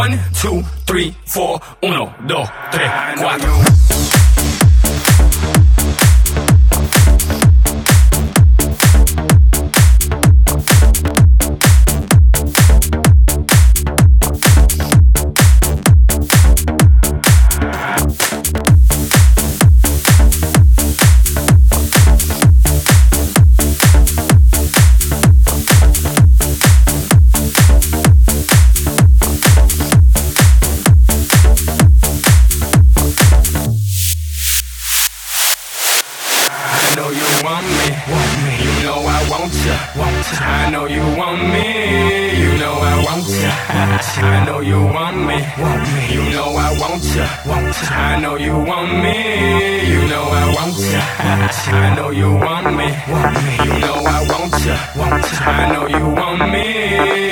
One, two, three, four. Uno, dos, tres, cuatro. I know you want me. You know I want ya. I know you want me. You know I want ya. I know you want me. You know I want ya. I know you want me. You know I want ya. I know you want me.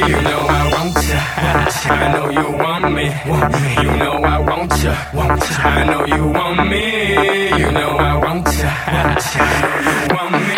You know I want ya. I know you want me. You know I want ya. I know you want me. You know I want ya. I know you want me.